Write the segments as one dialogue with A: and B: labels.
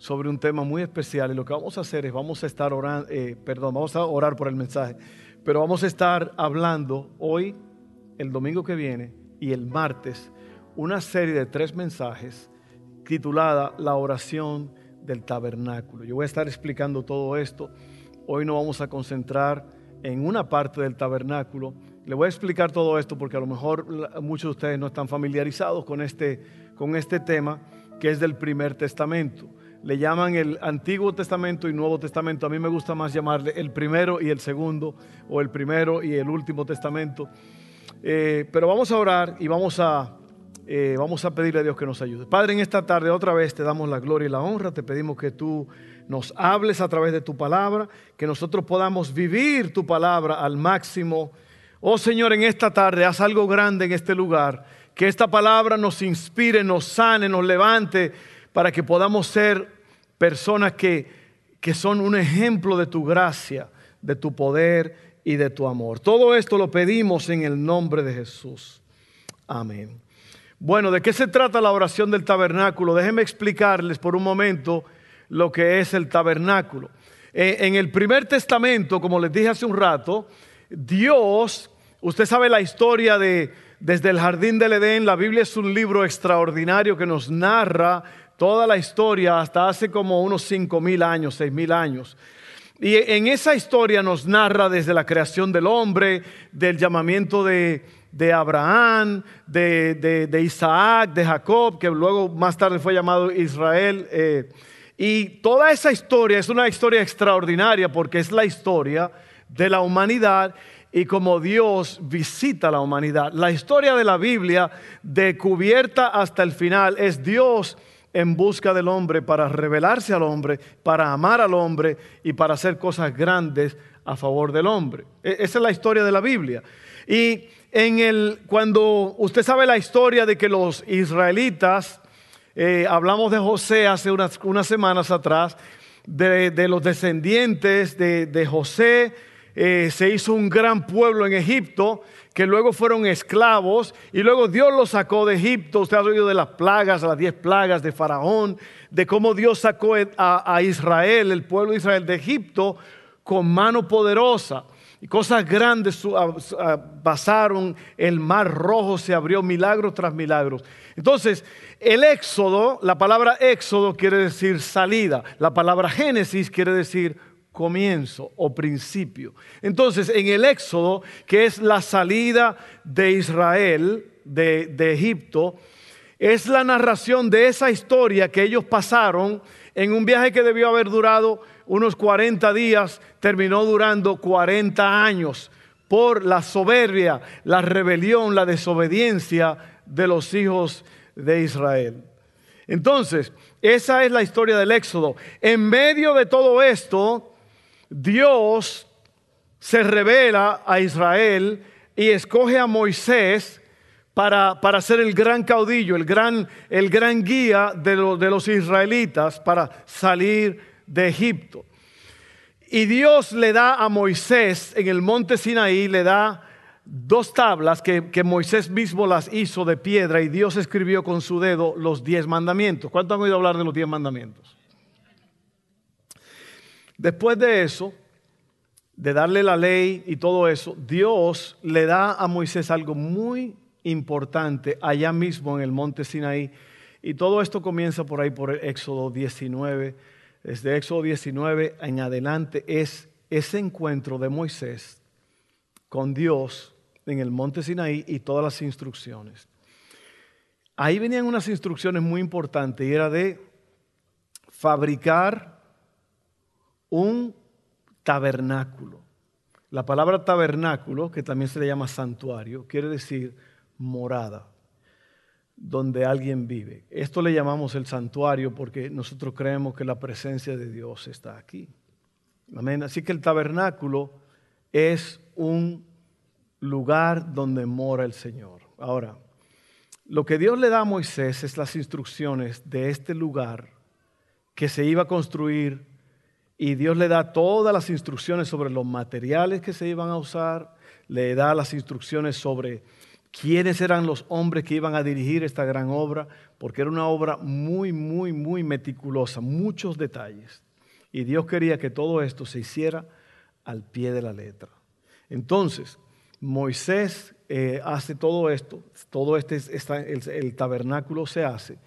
A: sobre un tema muy especial y lo que vamos a hacer es vamos a estar orando, eh, perdón, vamos a orar por el mensaje, pero vamos a estar hablando hoy, el domingo que viene y el martes, una serie de tres mensajes titulada La oración del tabernáculo. Yo voy a estar explicando todo esto. Hoy no vamos a concentrar en una parte del tabernáculo. Le voy a explicar todo esto porque a lo mejor muchos de ustedes no están familiarizados con este, con este tema que es del primer testamento le llaman el Antiguo Testamento y Nuevo Testamento. A mí me gusta más llamarle el primero y el segundo, o el primero y el último testamento. Eh, pero vamos a orar y vamos a, eh, vamos a pedirle a Dios que nos ayude. Padre, en esta tarde otra vez te damos la gloria y la honra. Te pedimos que tú nos hables a través de tu palabra, que nosotros podamos vivir tu palabra al máximo. Oh Señor, en esta tarde haz algo grande en este lugar. Que esta palabra nos inspire, nos sane, nos levante para que podamos ser personas que, que son un ejemplo de tu gracia, de tu poder y de tu amor. Todo esto lo pedimos en el nombre de Jesús. Amén. Bueno, ¿de qué se trata la oración del tabernáculo? Déjenme explicarles por un momento lo que es el tabernáculo. Eh, en el primer testamento, como les dije hace un rato, Dios, usted sabe la historia de desde el jardín del Edén, la Biblia es un libro extraordinario que nos narra toda la historia hasta hace como unos cinco mil años, seis mil años. Y en esa historia nos narra desde la creación del hombre, del llamamiento de, Abraham, de, Isaac, de Jacob, que luego más tarde fue llamado Israel. Eh, y toda esa historia es una historia extraordinaria porque es la historia de la humanidad y como Dios visita la humanidad. La historia de la Biblia, de cubierta hasta el final, es Dios en busca del hombre para revelarse al hombre, para amar al hombre y para hacer cosas grandes a favor del hombre. E-, esa es la historia de la Biblia. Y en el, cuando usted sabe la historia de que los israelitas, eh, hablamos de José hace unas, unas semanas atrás, de, los descendientes de, José, eh, se hizo un gran pueblo en Egipto que luego fueron esclavos y luego Dios los sacó de Egipto. Usted ha oído de las plagas, las diez plagas de Faraón, de cómo Dios sacó a, Israel, el pueblo de Israel, de Egipto con mano poderosa. Y cosas grandes pasaron, el mar rojo se abrió, milagros tras milagros. Entonces, el éxodo, la palabra éxodo quiere decir salida, la palabra génesis quiere decir comienzo o principio. Entonces, en el Éxodo, que es la salida de Israel de, Egipto, es la narración de esa historia que ellos pasaron en un viaje que debió haber durado unos 40 días, terminó durando 40 años por la soberbia, la rebelión, la desobediencia de los hijos de Israel. Entonces, esa es la historia del Éxodo. En medio de todo esto, Dios se revela a Israel y escoge a Moisés para, para ser el gran caudillo, el gran, el gran guía de, de los israelitas para salir de Egipto. Y Dios le da a Moisés en el monte Sinaí, le da dos tablas que, que, Moisés mismo las hizo de piedra y Dios escribió con su dedo los diez mandamientos. ¿Cuánto han oído hablar de los diez mandamientos? Después de eso, de darle la ley y todo eso, Dios le da a Moisés algo muy importante allá mismo en el monte Sinaí. Y todo esto comienza por ahí, por el Éxodo 19. Desde Éxodo 19 en adelante es ese encuentro de Moisés con Dios en el monte Sinaí y todas las instrucciones. Ahí venían unas instrucciones muy importantes y era de fabricar un tabernáculo. La palabra tabernáculo, que también se le llama santuario, quiere decir morada, donde alguien vive. Esto le llamamos el santuario porque nosotros creemos que la presencia de Dios está aquí. Amén. Así que el tabernáculo es un lugar donde mora el Señor. Ahora, lo que Dios le da a Moisés es las instrucciones de este lugar que se iba a construir y Dios le da todas las instrucciones sobre los materiales que se iban a usar, le da las instrucciones sobre quiénes eran los hombres que iban a dirigir esta gran obra, porque era una obra muy, muy, muy meticulosa, muchos detalles. Y Dios quería que todo esto se hiciera al pie de la letra. Entonces, Moisés eh, hace todo esto, todo este, el, tabernáculo se hace.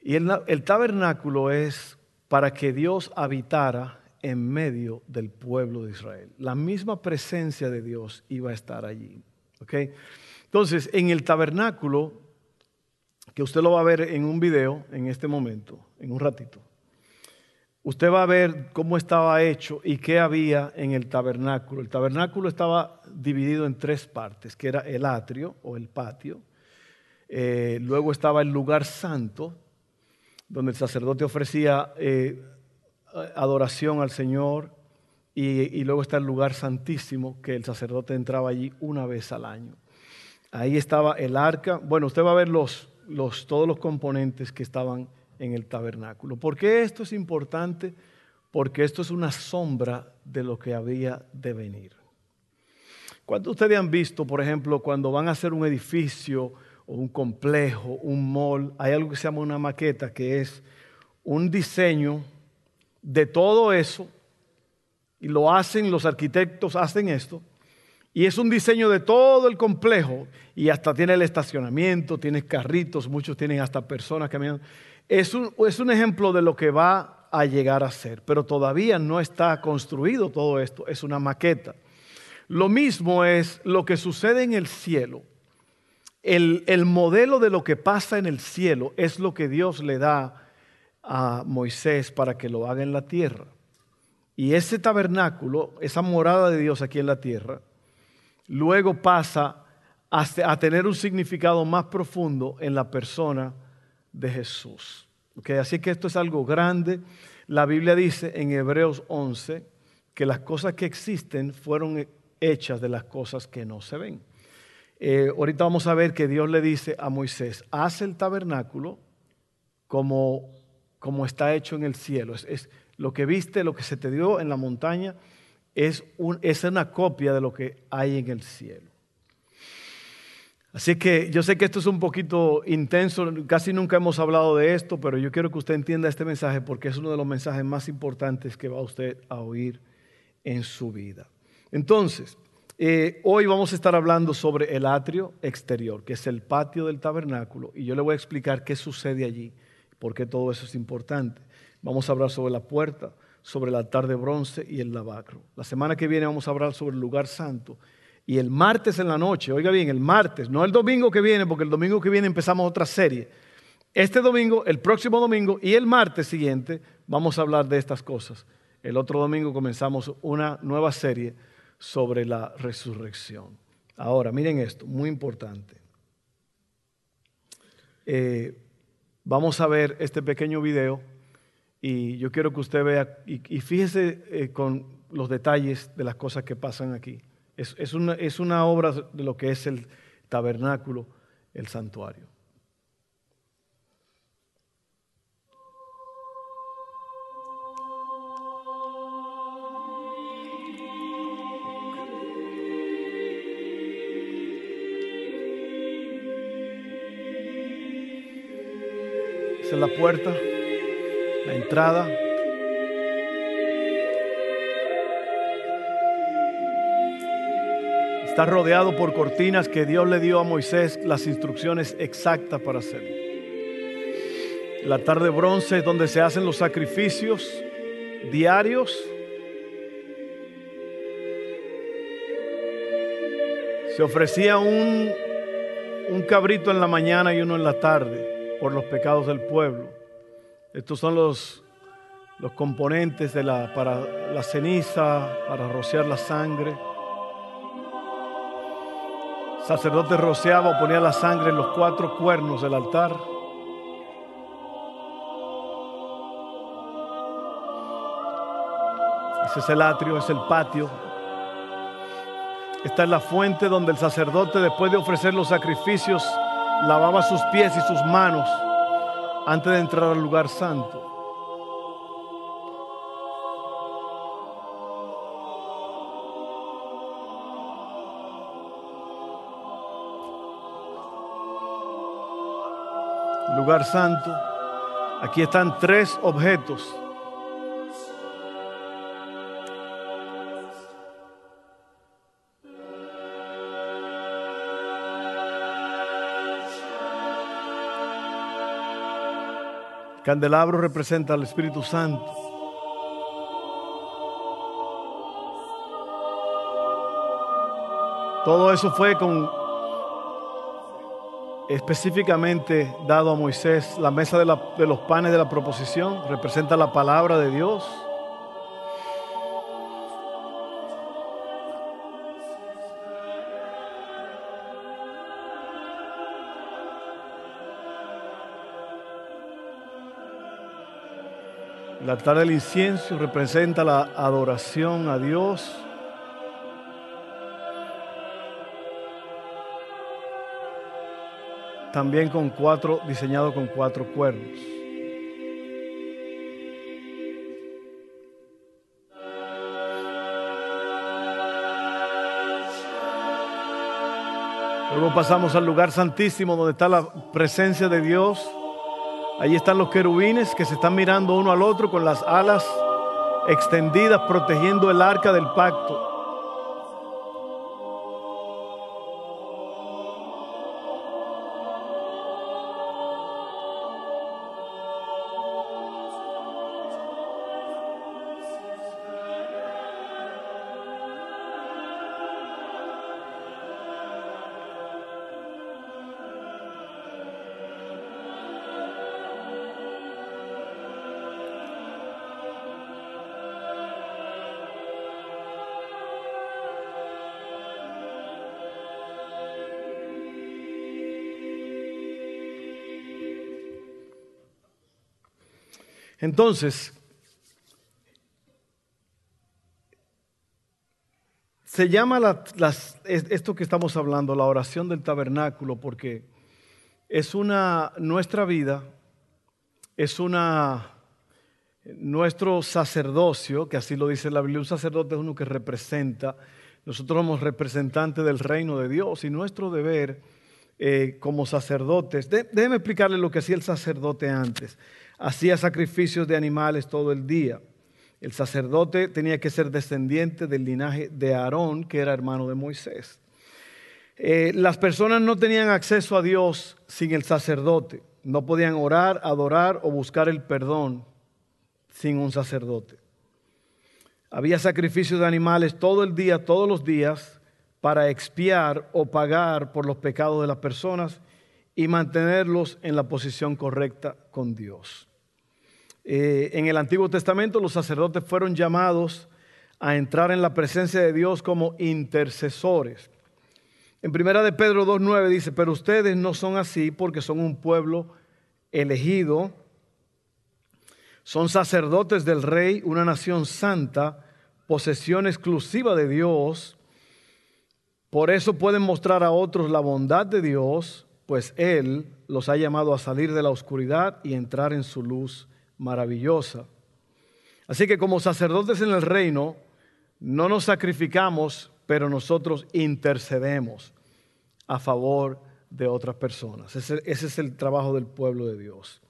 A: Y el tabernáculo es para que Dios habitara en medio del pueblo de Israel. La misma presencia de Dios iba a estar allí. Entonces, en el tabernáculo, que usted lo va a ver en un video en este momento, en un ratito, usted va a ver cómo estaba hecho y qué había en el tabernáculo. El tabernáculo estaba dividido en tres partes, que era el atrio o el patio. Eh, luego estaba el lugar santo, donde el sacerdote ofrecía eh, adoración al Señor, y, luego está el lugar santísimo, que el sacerdote entraba allí una vez al año. Ahí estaba el arca. Bueno, usted va a ver los, todos los componentes que estaban en el tabernáculo. ¿Por qué esto es importante? Porque esto es una sombra de lo que había de venir. ¿Cuántos de ustedes han visto, por ejemplo, cuando van a hacer un edificio o un complejo, un mall, hay algo que se llama una maqueta, que es un diseño de todo eso, y lo hacen, los arquitectos hacen esto, y es un diseño de todo el complejo, y hasta tiene el estacionamiento, tiene carritos, muchos tienen hasta personas caminando. Es un, es un ejemplo de lo que va a llegar a ser, pero todavía no está construido todo esto, es una maqueta. Lo mismo es lo que sucede en el cielo el, modelo de lo que pasa en el cielo es lo que Dios le da a Moisés para que lo haga en la tierra. Y ese tabernáculo, esa morada de Dios aquí en la tierra, luego pasa a, tener un significado más profundo en la persona de Jesús. Así que esto es algo grande. La Biblia dice en Hebreos 11 que las cosas que existen fueron hechas de las cosas que no se ven. Eh, ahorita vamos a ver que Dios le dice a Moisés, haz el tabernáculo como, como está hecho en el cielo. Es, lo que viste, lo que se te dio en la montaña, es, es una copia de lo que hay en el cielo. Así que yo sé que esto es un poquito intenso, casi nunca hemos hablado de esto, pero yo quiero que usted entienda este mensaje porque es uno de los mensajes más importantes que va usted a oír en su vida. Entonces, eh, hoy vamos a estar hablando sobre el atrio exterior, que es el patio del tabernáculo, y yo le voy a explicar qué sucede allí, por qué todo eso es importante. Vamos a hablar sobre la puerta, sobre el altar de bronce y el lavacro. La semana que viene vamos a hablar sobre el lugar santo. Y el martes en la noche, oiga bien, el martes, no el domingo que viene, porque el domingo que viene empezamos otra serie. Este domingo, el próximo domingo y el martes siguiente vamos a hablar de estas cosas. El otro domingo comenzamos una nueva serie sobre la resurrección. Ahora, miren esto, muy importante. Eh, vamos a ver este pequeño video y yo quiero que usted vea y, fíjese eh, con los detalles de las cosas que pasan aquí. es, una, es una obra de lo que es el tabernáculo, el santuario. Esa es la puerta, la entrada. Está rodeado por cortinas que Dios le dio a Moisés las instrucciones exactas para hacerlo. El altar de bronce es donde se hacen los sacrificios diarios. Se ofrecía un, un cabrito en la mañana y uno en la tarde por los pecados del pueblo. Estos son los, los componentes de la, para la ceniza, para rociar la sangre. El sacerdote rociaba o ponía la sangre en los cuatro cuernos del altar. Ese es el atrio, es el patio. Esta es la fuente donde el sacerdote, después de ofrecer los sacrificios, lavaba sus pies y sus manos antes de entrar al lugar santo. Lugar santo. Aquí están tres objetos candelabro representa al Espíritu Santo. Todo eso fue con específicamente dado a Moisés. La mesa de, de los panes de la proposición representa la palabra de Dios. El altar del incienso representa la adoración a Dios. También con cuatro, diseñado con cuatro cuernos. Luego pasamos al lugar santísimo donde está la presencia de Dios. Allí están los querubines que se están mirando uno al otro con las alas extendidas protegiendo el arca del pacto. Entonces, se llama esto que estamos hablando, la oración del tabernáculo, porque es una, nuestra vida, es una, nuestro sacerdocio, que así lo dice la Biblia, un sacerdote es uno que representa, nosotros somos representantes del reino de Dios y nuestro deber eh, como sacerdotes, déjeme explicarle lo que hacía el sacerdote antes hacía sacrificios de animales todo el día. El sacerdote tenía que ser descendiente del linaje de Aarón, que era hermano de Moisés. Eh, las personas no tenían acceso a Dios sin el sacerdote. No podían orar, adorar o buscar el perdón sin un sacerdote. Había sacrificios de animales todo el día, todos los días, para expiar o pagar por los pecados de las personas y mantenerlos en la posición correcta con Dios. Eh, en el Antiguo Testamento los sacerdotes fueron llamados a entrar en la presencia de Dios como intercesores. En primera de Pedro 2.9 dice, pero ustedes no son así porque son un pueblo elegido, son sacerdotes del rey, una nación santa, posesión exclusiva de Dios. Por eso pueden mostrar a otros la bondad de Dios, pues Él los ha llamado a salir de la oscuridad y entrar en su luz maravillosa. Así que como sacerdotes en el reino, no nos sacrificamos, pero nosotros intercedemos a favor de otras personas. Ese, es el trabajo del pueblo de Dios.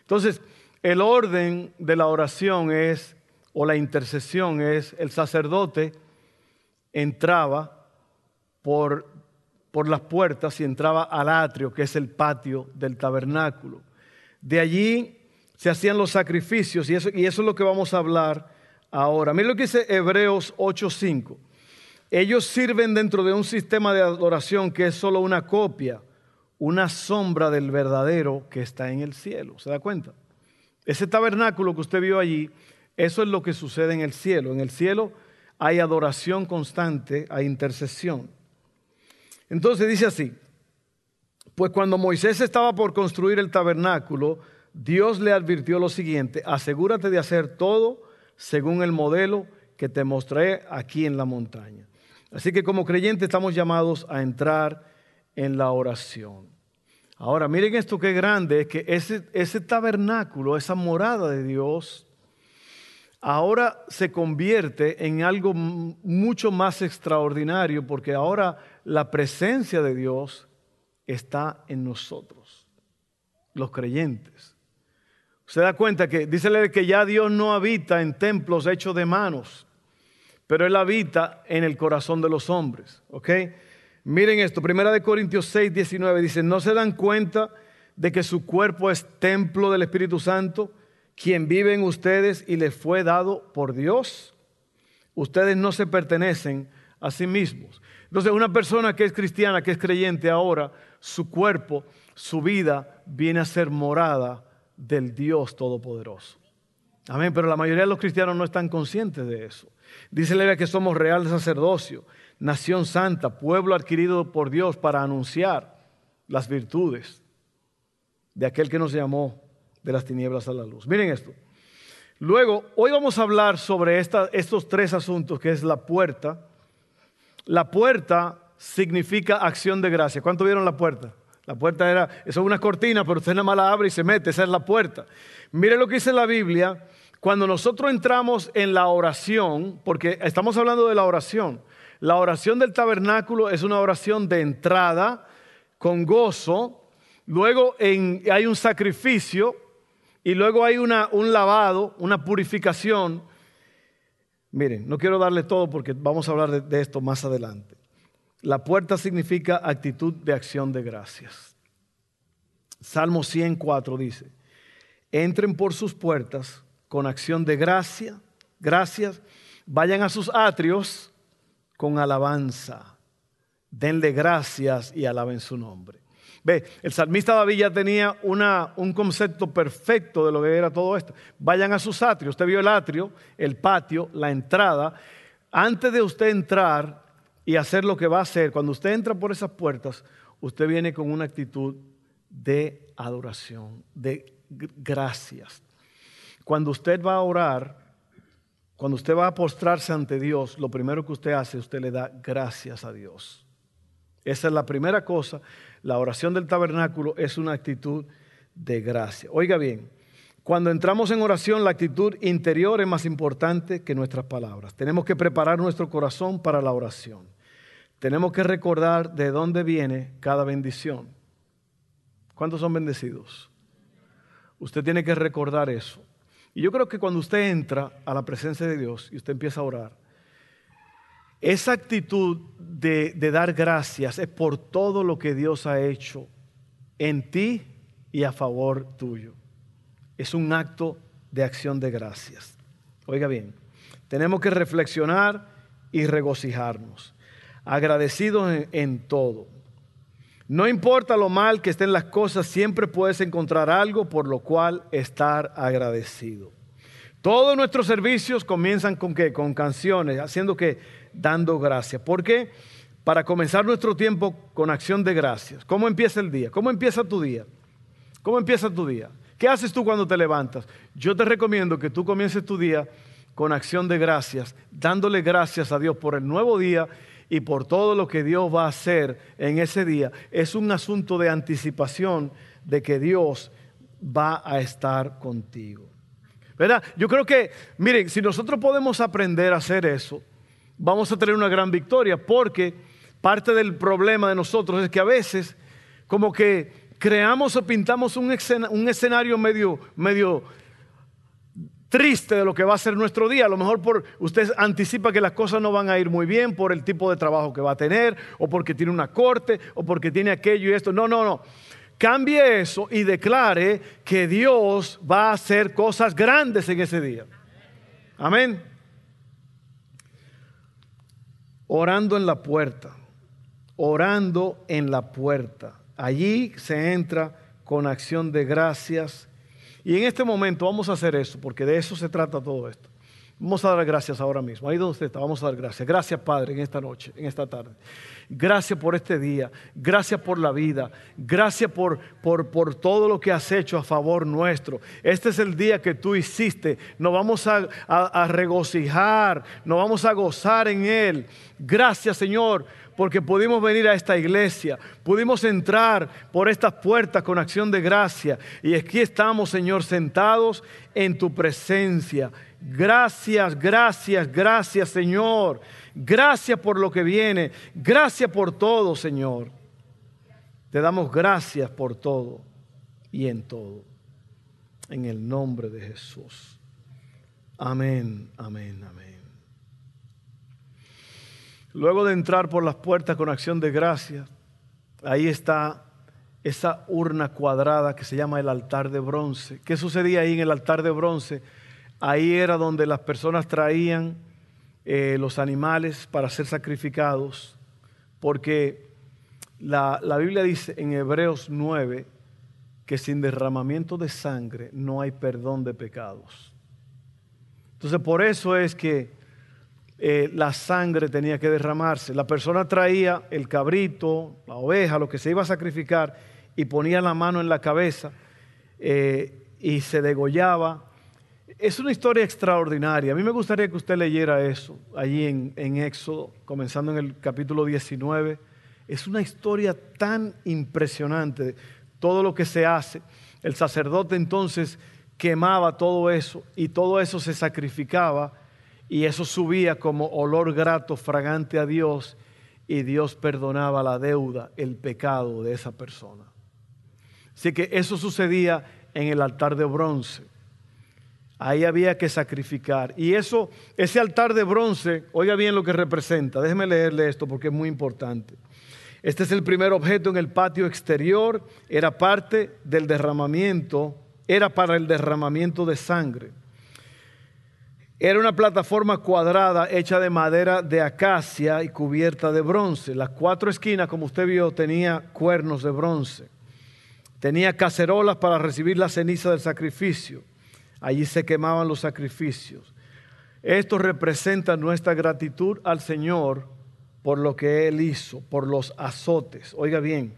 A: Entonces, el orden de la oración es, o la intercesión es, el sacerdote entraba por, las puertas y entraba al atrio, que es el patio del tabernáculo. De allí se hacían los sacrificios y eso, y eso es lo que vamos a hablar ahora. Mira lo que dice Hebreos 8:5. Ellos sirven dentro de un sistema de adoración que es solo una copia, una sombra del verdadero que está en el cielo. ¿Se da cuenta? Ese tabernáculo que usted vio allí, eso es lo que sucede en el cielo. En el cielo hay adoración constante, hay intercesión. Entonces dice así, pues cuando Moisés estaba por construir el tabernáculo, Dios le advirtió lo siguiente, asegúrate de hacer todo según el modelo que te mostré aquí en la montaña. Así que como creyentes estamos llamados a entrar en la oración. Ahora, miren esto que grande, es que ese, ese tabernáculo, esa morada de Dios, ahora se convierte en algo mucho más extraordinario porque ahora la presencia de Dios está en nosotros, los creyentes. Se da cuenta que dice que ya Dios no habita en templos hechos de manos, pero Él habita en el corazón de los hombres. ¿Ok? Miren esto, Primera de Corintios 6, 19 dice, ¿no se dan cuenta de que su cuerpo es templo del Espíritu Santo? Quien vive en ustedes y les fue dado por Dios. Ustedes no se pertenecen a sí mismos. Entonces, una persona que es cristiana, que es creyente ahora, su cuerpo, su vida viene a ser morada del Dios Todopoderoso. Amén, pero la mayoría de los cristianos no están conscientes de eso. Dice la que somos real sacerdocio, nación santa, pueblo adquirido por Dios para anunciar las virtudes de aquel que nos llamó de las tinieblas a la luz. Miren esto. Luego, hoy vamos a hablar sobre estos tres asuntos, que es la puerta. La puerta significa acción de gracia. ¿Cuánto vieron la puerta? La puerta era, eso es una cortina, pero usted nada más la abre y se mete, esa es la puerta. Miren lo que dice la Biblia, cuando nosotros entramos en la oración, porque estamos hablando de la oración, la oración del tabernáculo es una oración de entrada, con gozo, luego hay un sacrificio, y luego hay una, un lavado, una purificación. Miren, no quiero darle todo porque vamos a hablar de, de esto más adelante. La puerta significa actitud de acción de gracias. Salmo 104 dice, entren por sus puertas con acción de gracia, gracias, vayan a sus atrios con alabanza, denle gracias y alaben su nombre. Ve, el salmista David ya tenía un concepto perfecto de lo que era todo esto. Vayan a sus atrios. Usted vio el atrio, el patio, la entrada. Antes de usted entrar y hacer lo que va a hacer, cuando usted entra por esas puertas, usted viene con una actitud de adoración, de gracias. Cuando usted va a orar, cuando usted va a postrarse ante Dios, lo primero que usted hace, usted le da gracias a Dios. Esa es la primera cosa la oración del tabernáculo es una actitud de gracia. Oiga bien, cuando entramos en oración, la actitud interior es más importante que nuestras palabras. Tenemos que preparar nuestro corazón para la oración. Tenemos que recordar de dónde viene cada bendición. ¿Cuántos son bendecidos? Usted tiene que recordar eso. Y yo creo que cuando usted entra a la presencia de Dios y usted empieza a orar, esa actitud de, dar gracias es por todo lo que Dios ha hecho en ti y a favor tuyo. Es un acto de acción de gracias. Oiga bien, tenemos que reflexionar y regocijarnos, agradecidos en, en, todo. No importa lo mal que estén las cosas, siempre puedes encontrar algo por lo cual estar agradecido. Todos nuestros servicios comienzan con qué? Con canciones, haciendo que dando gracias. ¿Por qué? Para comenzar nuestro tiempo con acción de gracias. ¿Cómo empieza el día? ¿Cómo empieza tu día? ¿Cómo empieza tu día? ¿Qué haces tú cuando te levantas? Yo te recomiendo que tú comiences tu día con acción de gracias, dándole gracias a Dios por el nuevo día y por todo lo que Dios va a hacer en ese día. Es un asunto de anticipación de que Dios va a estar contigo. ¿Verdad? Yo creo que, miren, si nosotros podemos aprender a hacer eso, vamos a tener una gran victoria, porque parte del problema de nosotros es que a veces como que creamos o pintamos un, escenario medio, medio triste de lo que va a ser nuestro día. A lo mejor por, usted anticipa que las cosas no van a ir muy bien por el tipo de trabajo que va a tener, o porque tiene una corte, o porque tiene aquello y esto. No, no, no. Cambie eso y declare que Dios va a hacer cosas grandes en ese día. Amén orando en la puerta, orando en la puerta. Allí se entra con acción de gracias. Y en este momento vamos a hacer eso, porque de eso se trata todo esto. Vamos a dar gracias ahora mismo. Ahí donde usted está, vamos a dar gracias. Gracias, Padre, en esta noche, en esta tarde. Gracias por este día. Gracias por la vida. Gracias por, por, por todo lo que has hecho a favor nuestro. Este es el día que tú hiciste. Nos vamos a, regocijar. Nos vamos a gozar en Él. Gracias, Señor porque pudimos venir a esta iglesia, pudimos entrar por estas puertas con acción de gracia y aquí estamos, Señor, sentados en tu presencia. Gracias, gracias, gracias Señor. Gracias por lo que viene. Gracias por todo, Señor. Te damos gracias por todo y en todo. En el nombre de Jesús. Amén, amén, amén. Luego de entrar por las puertas con acción de gracias, ahí está esa urna cuadrada que se llama el altar de bronce. ¿Qué sucedía ahí en el altar de bronce? Ahí era donde las personas traían eh, los animales para ser sacrificados, porque la, Biblia dice en Hebreos 9 que sin derramamiento de sangre no hay perdón de pecados. Entonces por eso es que eh, la sangre tenía que derramarse. La persona traía el cabrito, la oveja, lo que se iba a sacrificar, y ponía la mano en la cabeza eh, y se degollaba es una historia extraordinaria. A mí me gustaría que usted leyera eso allí en, en, Éxodo, comenzando en el capítulo 19. Es una historia tan impresionante, todo lo que se hace. El sacerdote entonces quemaba todo eso y todo eso se sacrificaba y eso subía como olor grato, fragante a Dios y Dios perdonaba la deuda, el pecado de esa persona. Así que eso sucedía en el altar de bronce. Ahí había que sacrificar. Y eso, ese altar de bronce, oiga bien lo que representa. Déjeme leerle esto porque es muy importante. Este es el primer objeto en el patio exterior. Era parte del derramamiento, era para el derramamiento de sangre. Era una plataforma cuadrada hecha de madera de acacia y cubierta de bronce. Las cuatro esquinas, como usted vio, tenía cuernos de bronce. Tenía cacerolas para recibir la ceniza del sacrificio Allí se quemaban los sacrificios. Esto representa nuestra gratitud al Señor por lo que Él hizo, por los azotes. Oiga bien,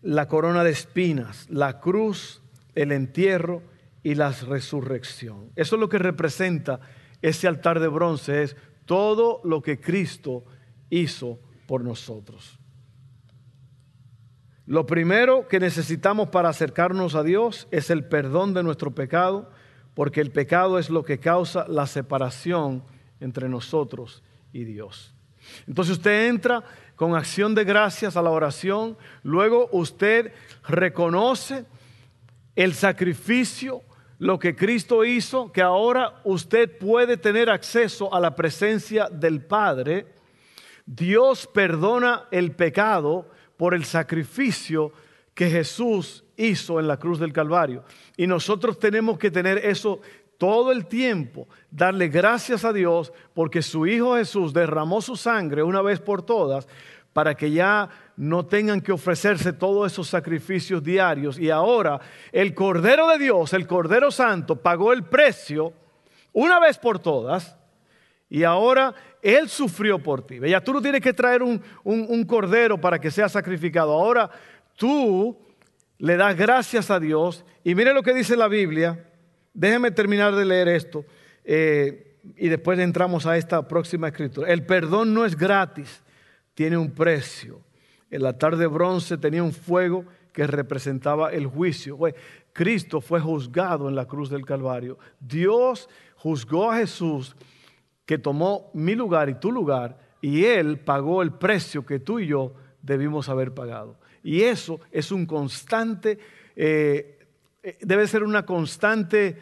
A: la corona de espinas, la cruz, el entierro y la resurrección. Eso es lo que representa ese altar de bronce, es todo lo que Cristo hizo por nosotros. Lo primero que necesitamos para acercarnos a Dios es el perdón de nuestro pecado, porque el pecado es lo que causa la separación entre nosotros y Dios. Entonces usted entra con acción de gracias a la oración, luego usted reconoce el sacrificio, lo que Cristo hizo, que ahora usted puede tener acceso a la presencia del Padre. Dios perdona el pecado por el sacrificio que Jesús hizo en la cruz del Calvario. Y nosotros tenemos que tener eso todo el tiempo, darle gracias a Dios porque su Hijo Jesús derramó su sangre una vez por todas para que ya no tengan que ofrecerse todos esos sacrificios diarios. Y ahora el Cordero de Dios, el Cordero Santo, pagó el precio una vez por todas. Y ahora él sufrió por ti. Ya tú no tienes que traer un, un, cordero para que sea sacrificado. Ahora tú le das gracias a Dios. Y mire lo que dice la Biblia. Déjeme terminar de leer esto. Eh, y después entramos a esta próxima escritura. El perdón no es gratis, tiene un precio. El altar de bronce tenía un fuego que representaba el juicio. Cristo fue juzgado en la cruz del Calvario. Dios juzgó a Jesús que tomó mi lugar y tu lugar y Él pagó el precio que tú y yo debimos haber pagado. Y eso es un constante, eh, eh, debe ser una constante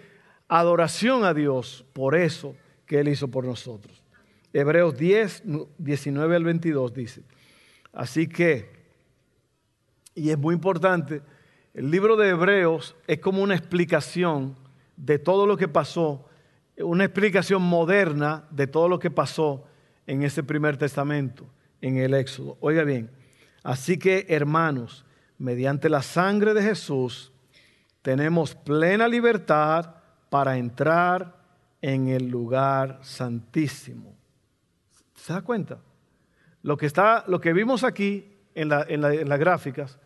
A: adoración a Dios por eso que Él hizo por nosotros. Hebreos 10, 19 al 22 dice, así que, y es muy importante, el libro de Hebreos es como una explicación de todo lo que pasó una explicación moderna de todo lo que pasó en ese primer testamento, en el Éxodo. Oiga bien, así que hermanos, mediante la sangre de Jesús, tenemos plena libertad para entrar en el lugar santísimo. ¿Se da cuenta? Lo que, está, lo que vimos aquí en, en las gráficas,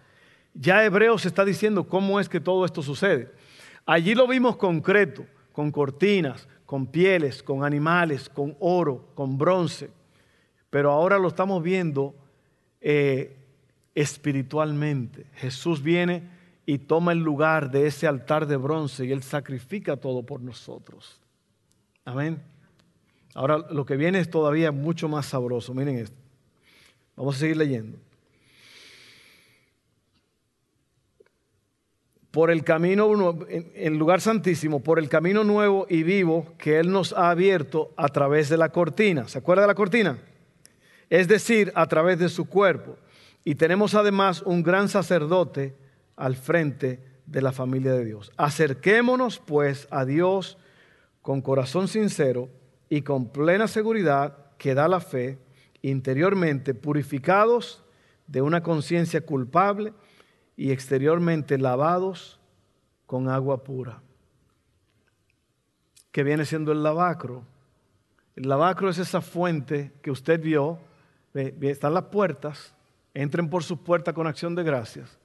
A: ya Hebreos está diciendo cómo es que todo esto sucede. Allí lo vimos concreto, con cortinas, con pieles, con animales, con oro, con bronce. Pero ahora lo estamos viendo eh, espiritualmente. Jesús viene y toma el lugar de ese altar de bronce y Él sacrifica todo por nosotros. Amén. Ahora lo que viene es todavía mucho más sabroso. Miren esto. Vamos a seguir leyendo. Por el camino, en lugar santísimo, por el camino nuevo y vivo que Él nos ha abierto a través de la cortina. ¿Se acuerda de la cortina? Es decir, a través de su cuerpo. Y tenemos además un gran sacerdote al frente de la familia de Dios. Acerquémonos pues a Dios con corazón sincero y con plena seguridad que da la fe, interiormente purificados de una conciencia culpable y exteriormente lavados con agua pura, que viene siendo el lavacro. El lavacro es esa fuente que usted vio, están las puertas, entren por sus puertas con acción de gracias.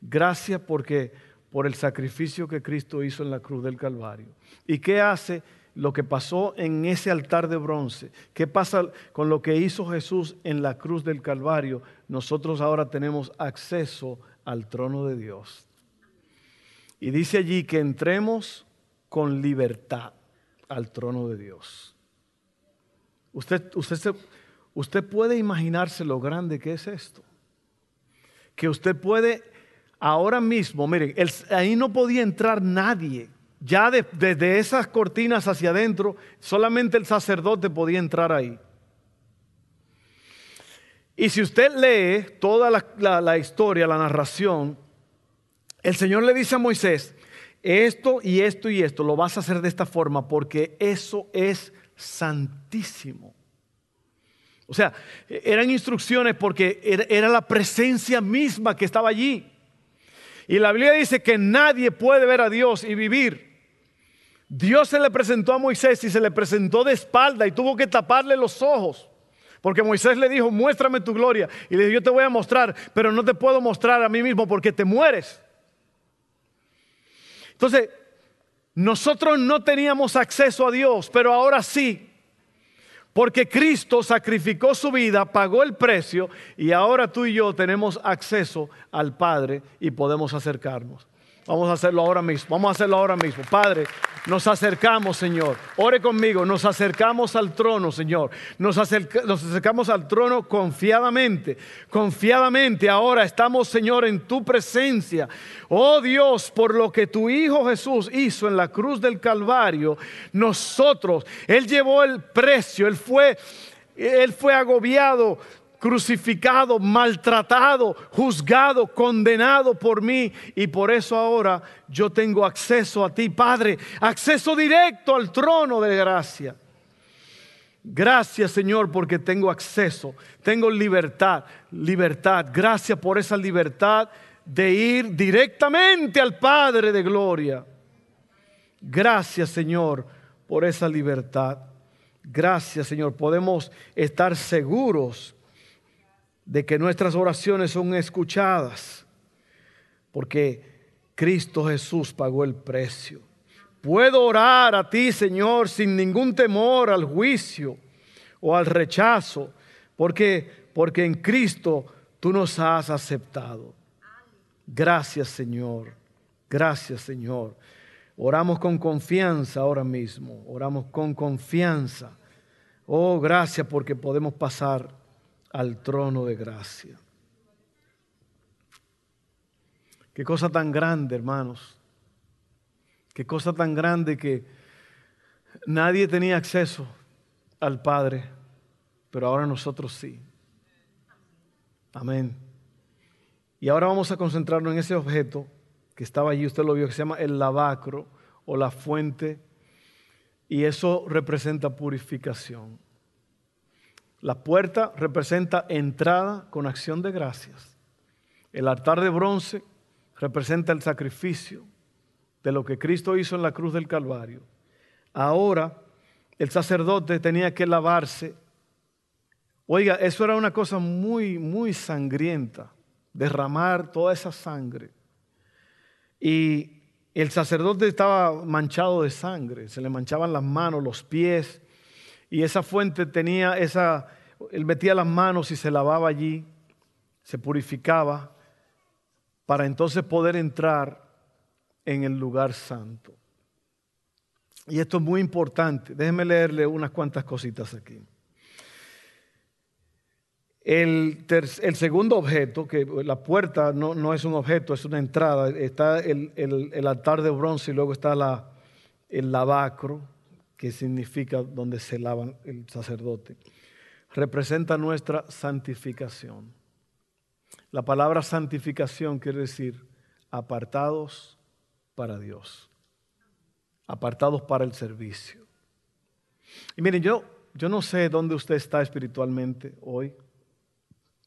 A: Gracias porque por el sacrificio que Cristo hizo en la cruz del Calvario. ¿Y qué hace lo que pasó en ese altar de bronce? ¿Qué pasa con lo que hizo Jesús en la cruz del Calvario? Nosotros ahora tenemos acceso al trono de Dios. Y dice allí que entremos con libertad al trono de Dios. Usted, usted, usted puede imaginarse lo grande que es esto. Que usted puede ahora mismo, miren, ahí no podía entrar nadie. Ya desde esas cortinas hacia adentro, solamente el sacerdote podía entrar ahí. Y si usted lee toda la, historia, la narración, el Señor le dice a Moisés, esto y esto y esto lo vas a hacer de esta forma porque eso es santísimo. O sea, eran instrucciones porque era, la presencia misma que estaba allí. Y la Biblia dice que nadie puede ver a Dios y vivir. Dios se le presentó a Moisés y se le presentó de espalda y tuvo que taparle los ojos. Porque Moisés le dijo, muéstrame tu gloria. Y le dijo, yo te voy a mostrar, pero no te puedo mostrar a mí mismo porque te mueres. Entonces, nosotros no teníamos acceso a Dios, pero ahora sí. Porque Cristo sacrificó su vida, pagó el precio y ahora tú y yo tenemos acceso al Padre y podemos acercarnos. Vamos a hacerlo ahora mismo, vamos a hacerlo ahora mismo. Padre, nos acercamos, Señor. Ore conmigo, nos acercamos al trono, Señor. Nos, nos, acercamos al trono confiadamente, confiadamente. Ahora estamos, Señor, en tu presencia. Oh Dios, por lo que tu Hijo Jesús hizo en la cruz del Calvario, nosotros, Él llevó el precio, Él fue, Él fue agobiado crucificado, maltratado, juzgado, condenado por mí. Y por eso ahora yo tengo acceso a ti, Padre, acceso directo al trono de gracia. Gracias Señor porque tengo acceso, tengo libertad, libertad. Gracias por esa libertad de ir directamente al Padre de gloria. Gracias Señor por esa libertad. Gracias Señor, podemos estar seguros de que nuestras oraciones son escuchadas, porque Cristo Jesús pagó el precio. Puedo orar a ti, Señor, sin ningún temor al juicio o al rechazo, porque porque en Cristo tú nos has aceptado. Gracias, Señor. Gracias, Señor. Oramos con confianza ahora mismo. Oramos con confianza. Oh, gracias porque podemos pasar al trono de gracia. Qué cosa tan grande, hermanos. Qué cosa tan grande que nadie tenía acceso al Padre, pero ahora nosotros sí. Amén. Y ahora vamos a concentrarnos en ese objeto que estaba allí, usted lo vio, que se llama el lavacro o la fuente, y eso representa purificación. La puerta representa entrada con acción de gracias. El altar de bronce representa el sacrificio de lo que Cristo hizo en la cruz del Calvario. Ahora el sacerdote tenía que lavarse. Oiga, eso era una cosa muy, muy sangrienta, derramar toda esa sangre. Y el sacerdote estaba manchado de sangre, se le manchaban las manos, los pies, y esa fuente tenía esa, él metía las manos y se lavaba allí, se purificaba, para entonces poder entrar en el lugar santo. Y esto es muy importante. Déjenme leerle unas cuantas cositas aquí. El, segundo objeto, que la puerta no, es un objeto, es una entrada, está el, altar de bronce y luego está la, el lavacro, que significa donde se lava el sacerdote. Representa nuestra santificación. La palabra santificación quiere decir apartados para Dios, apartados para el servicio. Y miren, yo, yo no sé dónde usted está espiritualmente hoy.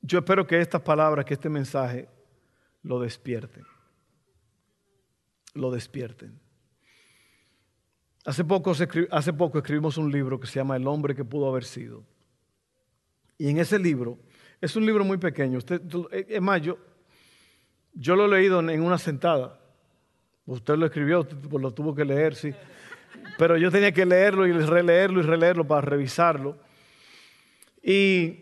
A: Yo espero que estas palabras, que este mensaje lo despierten. Lo despierten. Hace poco, escribimos un libro que se llama El hombre que pudo haber sido. Y en ese libro, es un libro muy pequeño. Usted, es más, yo, lo he leído en una sentada. Usted lo escribió, pues lo tuvo que leer, sí. Pero yo tenía que leerlo y releerlo y releerlo para revisarlo. Y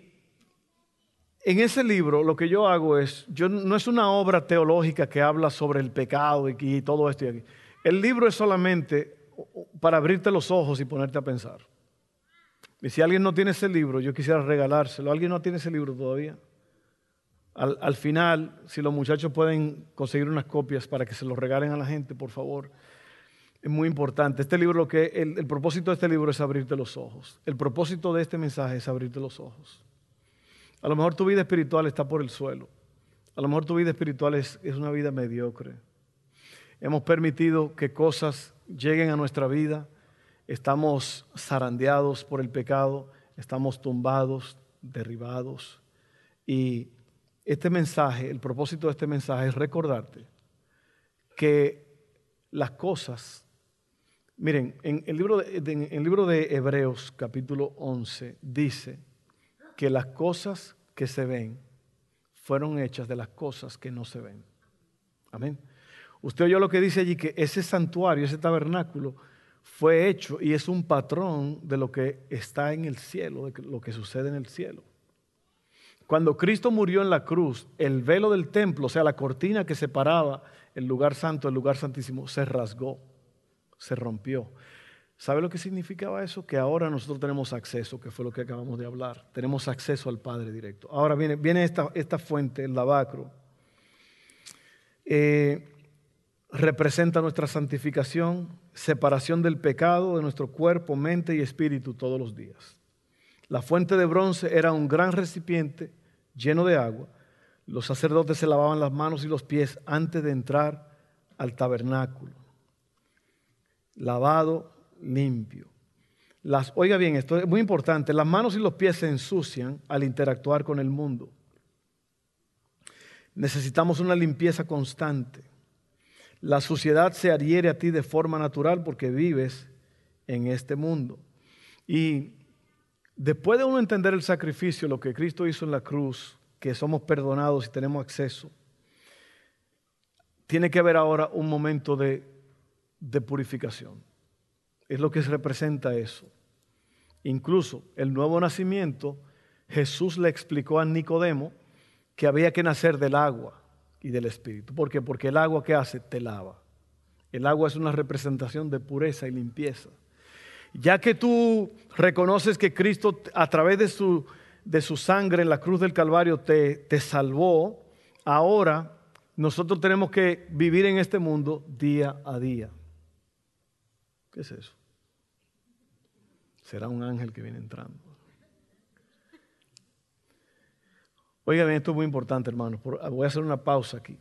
A: en ese libro lo que yo hago es, yo, no es una obra teológica que habla sobre el pecado y, todo esto. Y El libro es solamente para abrirte los ojos y ponerte a pensar. Y si alguien no tiene ese libro, yo quisiera regalárselo. ¿Alguien no tiene ese libro todavía? Al, final, si los muchachos pueden conseguir unas copias para que se los regalen a la gente, por favor, es muy importante. Este libro, lo que, el propósito de este libro es abrirte los ojos. El propósito de este mensaje es abrirte los ojos. A lo mejor tu vida espiritual está por el suelo. A lo mejor tu vida espiritual es, una vida mediocre. Hemos permitido que cosas lleguen a nuestra vida. Estamos zarandeados por el pecado. Estamos tumbados, derribados. Y este mensaje, el propósito de este mensaje es recordarte que las cosas, miren, en el libro de, libro de Hebreos capítulo 11 dice, que las cosas que se ven fueron hechas de las cosas que no se ven. Amén. Usted oyó lo que dice allí, que ese santuario, ese tabernáculo, fue hecho y es un patrón de lo que está en el cielo, de lo que sucede en el cielo. Cuando Cristo murió en la cruz, el velo del templo, o sea, la cortina que separaba el lugar santo del lugar santísimo, se rasgó, se rompió. ¿Sabe lo que significaba eso? Que ahora nosotros tenemos acceso, que fue lo que acabamos de hablar. Tenemos acceso al Padre directo. Ahora viene, viene esta, esta, fuente, el lavacro. Eh, representa nuestra santificación, separación del pecado de nuestro cuerpo, mente y espíritu todos los días. La fuente de bronce era un gran recipiente lleno de agua. Los sacerdotes se lavaban las manos y los pies antes de entrar al tabernáculo. Lavado limpio. Las, oiga bien, esto es muy importante, las manos y los pies se ensucian al interactuar con el mundo. Necesitamos una limpieza constante. La suciedad se adhiere a ti de forma natural porque vives en este mundo. Y después de uno entender el sacrificio, lo que Cristo hizo en la cruz, que somos perdonados y tenemos acceso, tiene que haber ahora un momento de, de purificación. Es lo que representa eso. Incluso el nuevo nacimiento, Jesús le explicó a Nicodemo que había que nacer del agua y del Espíritu. ¿Por qué? Porque el agua que hace te lava. El agua es una representación de pureza y limpieza. Ya que tú reconoces que Cristo a través de su, de su sangre en la cruz del Calvario te, te salvó, ahora nosotros tenemos que vivir en este mundo día a día. ¿Qué es eso? Será un ángel que viene entrando. Oigan, esto es muy importante, hermano. Voy a hacer una pausa aquí.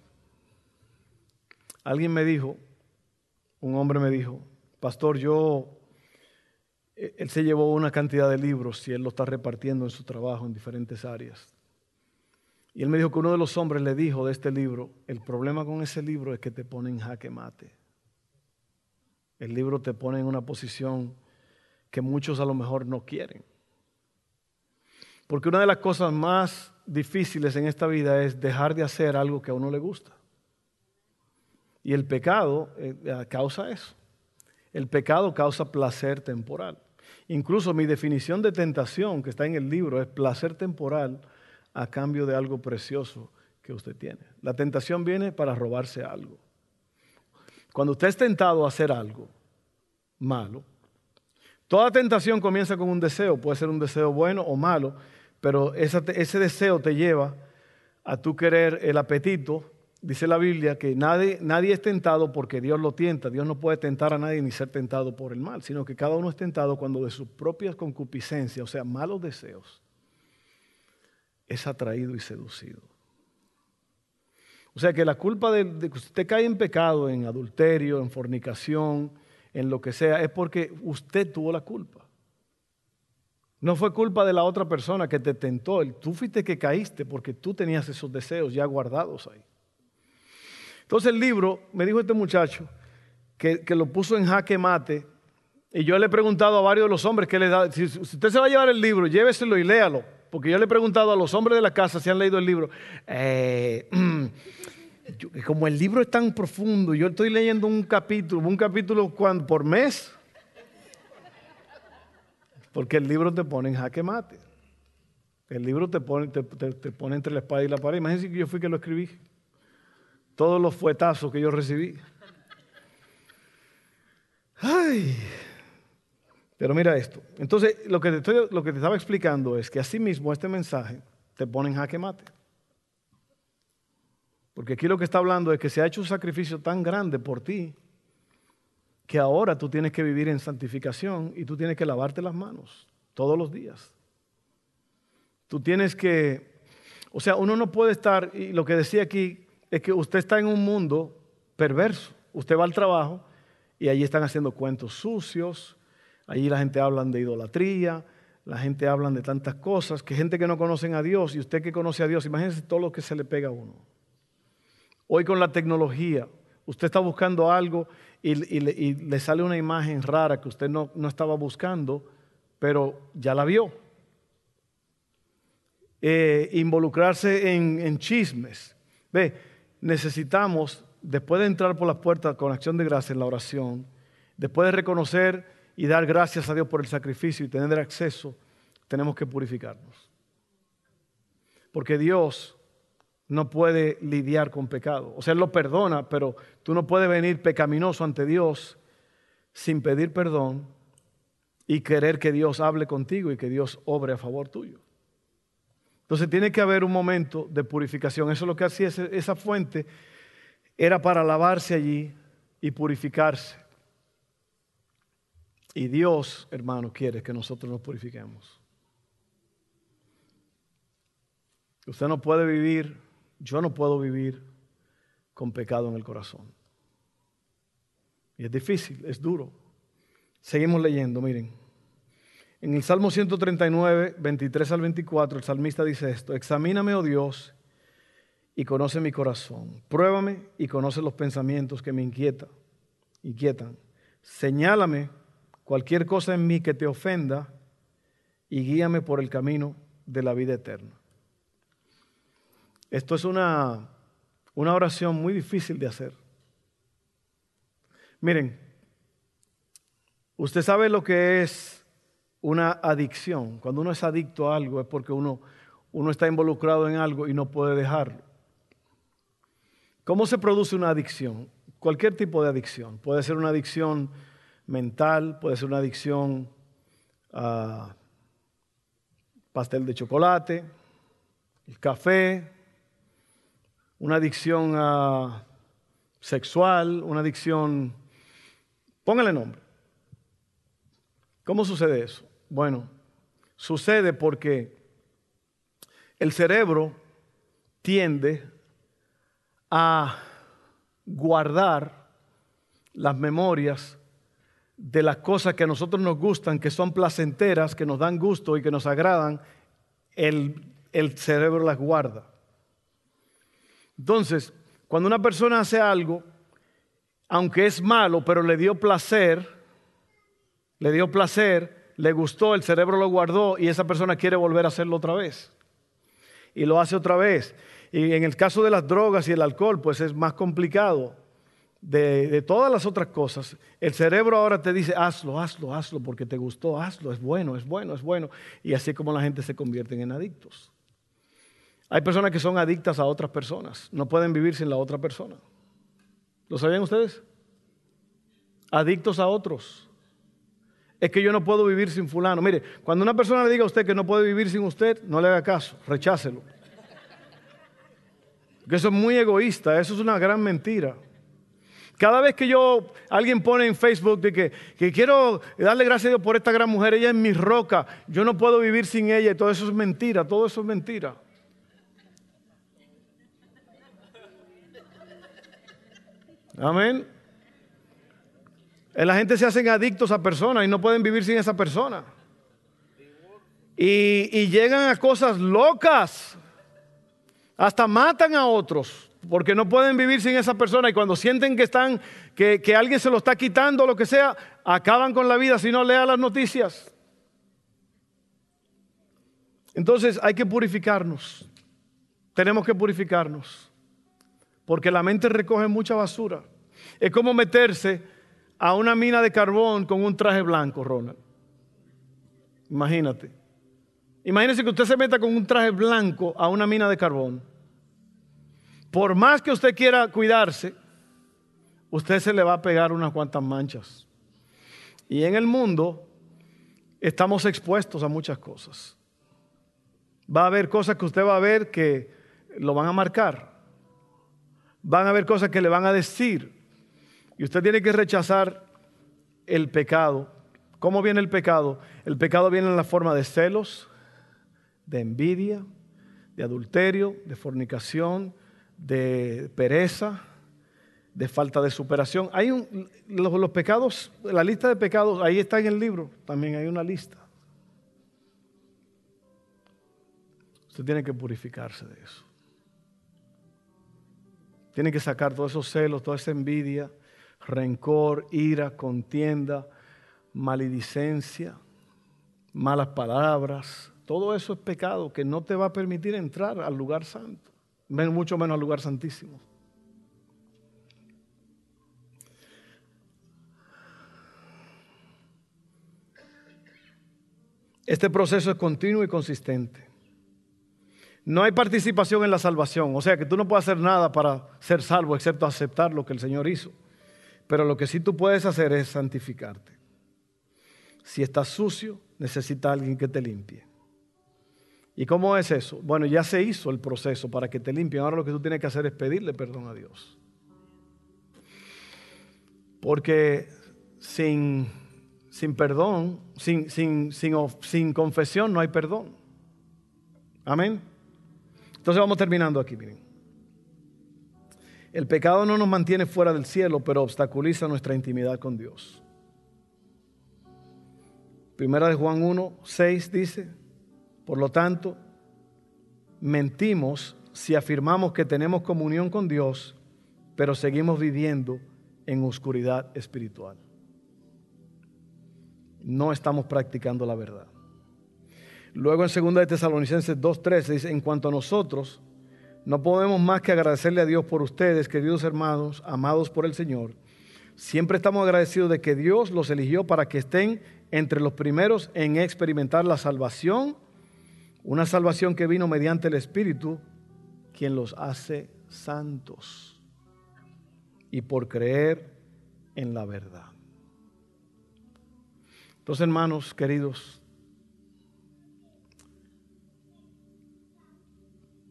A: Alguien me dijo, un hombre me dijo, pastor, yo, e, él se llevó una cantidad de libros y él lo está repartiendo en su trabajo en diferentes áreas. Y él me dijo que uno de los hombres le dijo de este libro, el problema con ese libro es que te pone en jaque mate. El libro te pone en una posición que muchos a lo mejor no quieren. Porque una de las cosas más difíciles en esta vida es dejar de hacer algo que a uno le gusta. Y el pecado eh, causa eso. El pecado causa placer temporal. Incluso mi definición de tentación que está en el libro es placer temporal a cambio de algo precioso que usted tiene. La tentación viene para robarse algo. Cuando usted es tentado a hacer algo malo, toda tentación comienza con un deseo, puede ser un deseo bueno o malo, pero ese deseo te lleva a tu querer el apetito. Dice la Biblia que nadie, nadie es tentado porque Dios lo tienta. Dios no puede tentar a nadie ni ser tentado por el mal, sino que cada uno es tentado cuando de sus propias concupiscencias, o sea, malos deseos, es atraído y seducido. O sea que la culpa de, que usted cae en pecado, en adulterio, en fornicación, en lo que sea, es porque usted tuvo la culpa. No fue culpa de la otra persona que te tentó. Tú fuiste que caíste porque tú tenías esos deseos ya guardados ahí. Entonces el libro, me dijo este muchacho, que, que lo puso en jaque mate, y yo le he preguntado a varios de los hombres que le da, si, usted se va a llevar el libro, lléveselo y léalo. Porque yo le he preguntado a los hombres de la casa si han leído el libro. Eh, como el libro es tan profundo, yo estoy leyendo un capítulo, un capítulo por mes. Porque el libro te pone en jaque mate. El libro te pone, te, pone entre la espada y la pared. Imagínense que yo fui que lo escribí. Todos los fuetazos que yo recibí. Ay. Pero mira esto. Entonces, lo que, te estoy, lo que te estaba explicando es que así mismo este mensaje te pone en jaque mate. Porque aquí lo que está hablando es que se ha hecho un sacrificio tan grande por ti que ahora tú tienes que vivir en santificación y tú tienes que lavarte las manos todos los días. Tú tienes que, o sea, uno no puede estar, y lo que decía aquí es que usted está en un mundo perverso. Usted va al trabajo y allí están haciendo cuentos sucios, Allí la gente habla de idolatría, la gente habla de tantas cosas, que gente que no conocen a Dios y usted que conoce a Dios, imagínese todo lo que se le pega a uno. Hoy con la tecnología, usted está buscando algo y, le sale una imagen rara que usted no, estaba buscando, pero ya la vio. Eh, involucrarse en, en chismes. Ve, necesitamos, después de entrar por las puertas con acción de gracia en la oración, después de reconocer y dar gracias a Dios por el sacrificio y tener acceso, tenemos que purificarnos. Porque Dios no puede lidiar con pecado. O sea, Él lo perdona, pero tú no puedes venir pecaminoso ante Dios sin pedir perdón y querer que Dios hable contigo y que Dios obre a favor tuyo. Entonces tiene que haber un momento de purificación. Eso es lo que hacía esa fuente, era para lavarse allí y purificarse. Y Dios, hermano, quiere que nosotros nos purifiquemos. Usted no puede vivir, yo no puedo vivir con pecado en el corazón. Y es difícil, es duro. Seguimos leyendo, miren. En el Salmo 139, 23 al 24, el salmista dice esto, examíname, oh Dios, y conoce mi corazón. Pruébame y conoce los pensamientos que me inquietan. inquietan. Señálame cualquier cosa en mí que te ofenda y guíame por el camino de la vida eterna. Esto es una, una oración muy difícil de hacer. Miren, usted sabe lo que es una adicción. Cuando uno es adicto a algo es porque uno, uno está involucrado en algo y no puede dejarlo. ¿Cómo se produce una adicción? Cualquier tipo de adicción. Puede ser una adicción mental, puede ser una adicción a pastel de chocolate, el café, una adicción a sexual, una adicción, póngale nombre. ¿Cómo sucede eso? Bueno, sucede porque el cerebro tiende a guardar las memorias de las cosas que a nosotros nos gustan, que son placenteras, que nos dan gusto y que nos agradan, el, el cerebro las guarda. Entonces, cuando una persona hace algo, aunque es malo, pero le dio placer, le dio placer, le gustó, el cerebro lo guardó y esa persona quiere volver a hacerlo otra vez. Y lo hace otra vez. Y en el caso de las drogas y el alcohol, pues es más complicado. De, de, todas las otras cosas, el cerebro ahora te dice, hazlo, hazlo, hazlo, porque te gustó, hazlo, es bueno, es bueno, es bueno. Y así como la gente se convierte en adictos. Hay personas que son adictas a otras personas, no pueden vivir sin la otra persona. ¿Lo sabían ustedes? Adictos a otros es que yo no puedo vivir sin fulano. Mire, cuando una persona le diga a usted que no puede vivir sin usted, no le haga caso, rechácelo. Que eso es muy egoísta, eso es una gran mentira. Cada vez que yo, alguien pone en Facebook de que, que, quiero darle gracias a Dios por esta gran mujer, ella es mi roca, yo no puedo vivir sin ella, y todo eso es mentira, todo eso es mentira. Amén. La gente se hacen adictos a personas y no pueden vivir sin esa persona. Y, llegan a cosas locas. Hasta matan a otros porque no pueden vivir sin esa persona y cuando sienten que están, que, que alguien se lo está quitando, lo que sea, acaban con la vida si no lea las noticias. Entonces hay que purificarnos. Tenemos que purificarnos. Porque la mente recoge mucha basura. Es como meterse a una mina de carbón con un traje blanco, Ronald. Imagínate. Imagínese que usted se meta con un traje blanco a una mina de carbón. Por más que usted quiera cuidarse, usted se le va a pegar unas cuantas manchas. Y en el mundo estamos expuestos a muchas cosas. Va a haber cosas que usted va a ver que lo van a marcar. Van a haber cosas que le van a decir y usted tiene que rechazar el pecado. ¿Cómo viene el pecado? El pecado viene en la forma de celos, de envidia, de adulterio, de fornicación, de pereza, de falta de superación. Hay un, los, los, pecados, la lista de pecados, ahí está en el libro, también hay una lista. Usted tiene que purificarse de eso. Tiene que sacar todos esos celos, toda esa envidia, rencor, ira, contienda, maledicencia, malas palabras. Todo eso es pecado que no te va a permitir entrar al lugar santo, mucho menos al lugar santísimo. Este proceso es continuo y consistente. No hay participación en la salvación, o sea que tú no puedes hacer nada para ser salvo excepto aceptar lo que el Señor hizo. Pero lo que sí tú puedes hacer es santificarte. Si estás sucio, necesita alguien que te limpie. ¿Y cómo es eso? Bueno, ya se hizo el proceso para que te limpien. Ahora lo que tú tienes que hacer es pedirle perdón a Dios. Porque sin, sin perdón, sin, sin, sin, sin confesión no hay perdón. Amén. Entonces vamos terminando aquí, miren. El pecado no nos mantiene fuera del cielo, pero obstaculiza nuestra intimidad con Dios. Primera de Juan 1, 6 dice, por lo tanto, mentimos si afirmamos que tenemos comunión con Dios, pero seguimos viviendo en oscuridad espiritual. No estamos practicando la verdad. Luego en 2 de Tesalonicenses 2.13 dice, en cuanto a nosotros, no podemos más que agradecerle a Dios por ustedes, queridos hermanos, amados por el Señor. Siempre estamos agradecidos de que Dios los eligió para que estén entre los primeros en experimentar la salvación, una salvación que vino mediante el Espíritu, quien los hace santos, y por creer en la verdad. Entonces, hermanos queridos,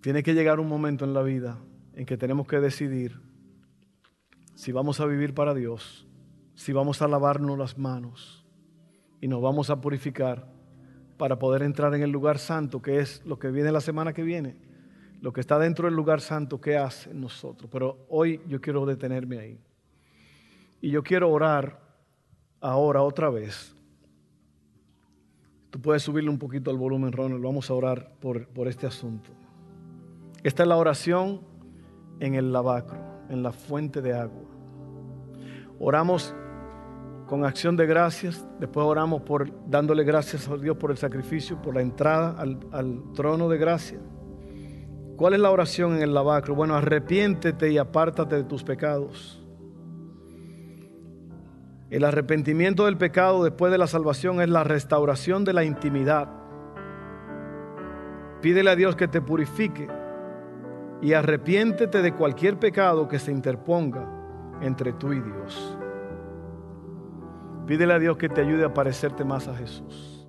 A: Tiene que llegar un momento en la vida en que tenemos que decidir si vamos a vivir para Dios, si vamos a lavarnos las manos y nos vamos a purificar para poder entrar en el lugar santo, que es lo que viene la semana que viene, lo que está dentro del lugar santo, que hace nosotros? Pero hoy yo quiero detenerme ahí. Y yo quiero orar ahora otra vez. Tú puedes subirle un poquito al volumen, Ronald. Vamos a orar por, por este asunto. Esta es la oración en el lavacro, en la fuente de agua. Oramos con acción de gracias. Después oramos por dándole gracias a Dios por el sacrificio, por la entrada al, al trono de gracia. ¿Cuál es la oración en el lavacro? Bueno, arrepiéntete y apártate de tus pecados. El arrepentimiento del pecado después de la salvación es la restauración de la intimidad. Pídele a Dios que te purifique y arrepiéntete de cualquier pecado que se interponga entre tú y Dios. Pídele a Dios que te ayude a parecerte más a Jesús.